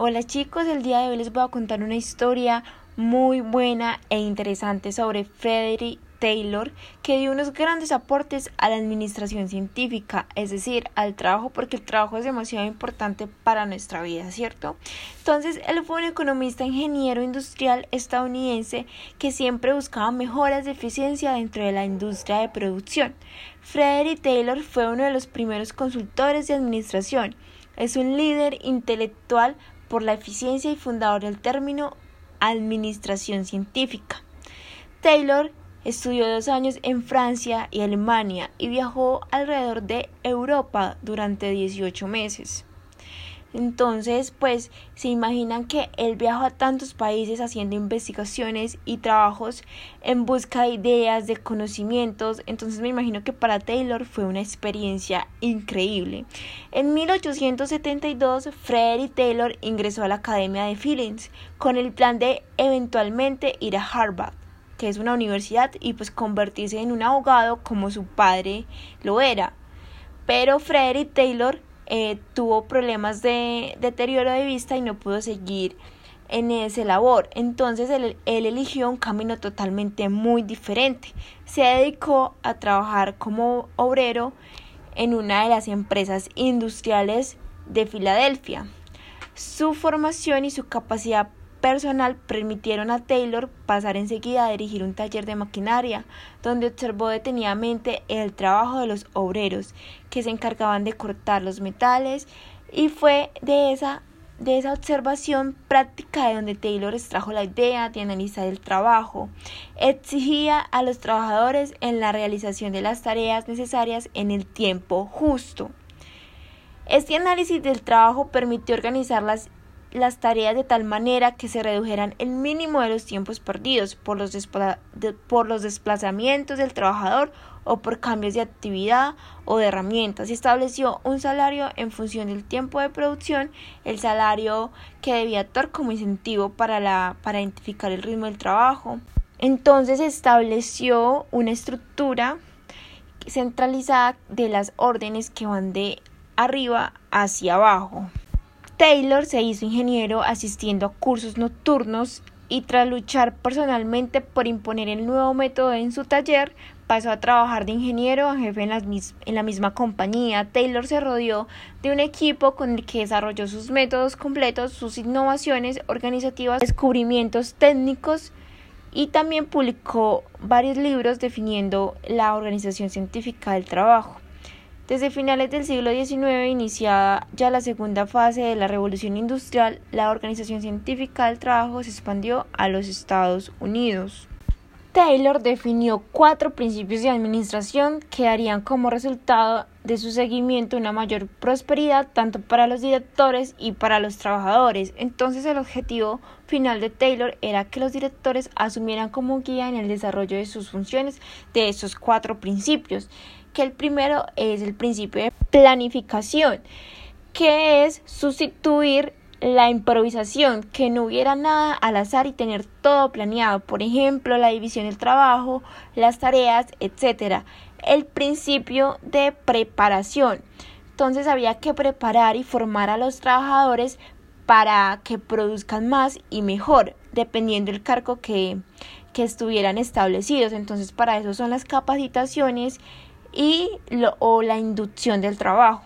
Hola chicos, el día de hoy les voy a contar una historia muy buena e interesante sobre Frederick Taylor, que dio unos grandes aportes a la administración científica, es decir, al trabajo, porque el trabajo es demasiado importante para nuestra vida, ¿cierto? Entonces, él fue un economista ingeniero industrial estadounidense que siempre buscaba mejoras de eficiencia dentro de la industria de producción. Frederick Taylor fue uno de los primeros consultores de administración. Es un líder intelectual por la eficiencia y fundador del término administración científica. Taylor estudió dos años en Francia y Alemania y viajó alrededor de Europa durante 18 meses. Entonces, pues se imaginan que él viajó a tantos países haciendo investigaciones y trabajos en busca de ideas, de conocimientos. Entonces me imagino que para Taylor fue una experiencia increíble. En 1872, Frederick Taylor ingresó a la Academia de Phillips con el plan de eventualmente ir a Harvard que es una universidad y pues convertirse en un abogado como su padre lo era. Pero Frederick Taylor eh, tuvo problemas de deterioro de vista y no pudo seguir en ese labor. Entonces él, él, eligió un camino totalmente muy diferente. Se dedicó a trabajar como obrero en una de las empresas industriales de Filadelfia. Su formación y su capacidad personal permitieron a Taylor pasar enseguida a dirigir un taller de maquinaria, donde observó detenidamente el trabajo de los obreros que se encargaban de cortar los metales y fue de esa de esa observación práctica de donde Taylor extrajo la idea de analizar el trabajo. Exigía a los trabajadores en la realización de las tareas necesarias en el tiempo justo. Este análisis del trabajo permitió organizar las las tareas de tal manera que se redujeran el mínimo de los tiempos perdidos por los, por los desplazamientos del trabajador o por cambios de actividad o de herramientas. Se estableció un salario en función del tiempo de producción, el salario que debía actuar como incentivo para, la, para identificar el ritmo del trabajo. Entonces se estableció una estructura centralizada de las órdenes que van de arriba hacia abajo. Taylor se hizo ingeniero asistiendo a cursos nocturnos y tras luchar personalmente por imponer el nuevo método en su taller, pasó a trabajar de ingeniero a jefe en, en, la misma compañía. Taylor se rodeó de un equipo con el que desarrolló sus métodos completos, sus innovaciones organizativas, descubrimientos técnicos y también publicó varios libros definiendo la organización científica del trabajo. Desde finales del siglo XIX, iniciada ya la segunda fase de la revolución industrial, la organización científica del trabajo se expandió a los Estados Unidos. Taylor definió cuatro principios de administración que darían como resultado de su seguimiento una mayor prosperidad tanto para los directores y para los trabajadores. Entonces el objetivo final de Taylor era que los directores asumieran como guía en el desarrollo de sus funciones de esos cuatro principios que el primero es el principio de planificación, que es sustituir la improvisación, que no hubiera nada al azar y tener todo planeado, por ejemplo, la división del trabajo, las tareas, etc. El principio de preparación. Entonces había que preparar y formar a los trabajadores para que produzcan más y mejor, dependiendo del cargo que, que estuvieran establecidos. Entonces para eso son las capacitaciones y o la inducción del trabajo.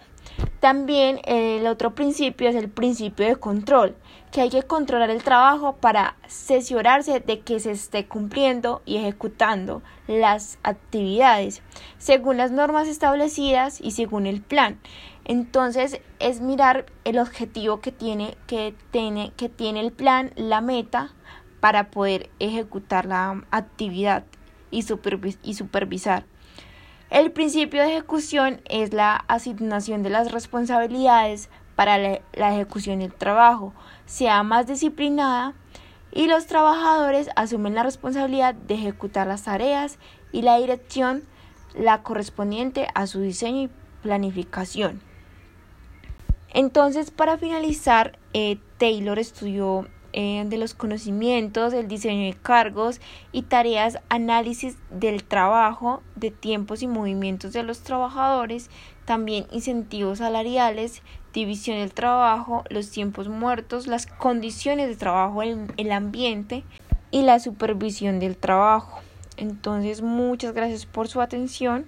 También el otro principio es el principio de control, que hay que controlar el trabajo para cerciorarse de que se esté cumpliendo y ejecutando las actividades según las normas establecidas y según el plan. Entonces es mirar el objetivo que tiene, que tiene, que tiene el plan, la meta, para poder ejecutar la actividad y supervisar. El principio de ejecución es la asignación de las responsabilidades para la ejecución del trabajo, sea más disciplinada y los trabajadores asumen la responsabilidad de ejecutar las tareas y la dirección la correspondiente a su diseño y planificación. Entonces, para finalizar, eh, Taylor estudió eh, de los conocimientos, el diseño de cargos y tareas, análisis del trabajo, de tiempos y movimientos de los trabajadores, también incentivos salariales, división del trabajo, los tiempos muertos, las condiciones de trabajo, el, ambiente y la supervisión del trabajo. Entonces, muchas gracias por su atención.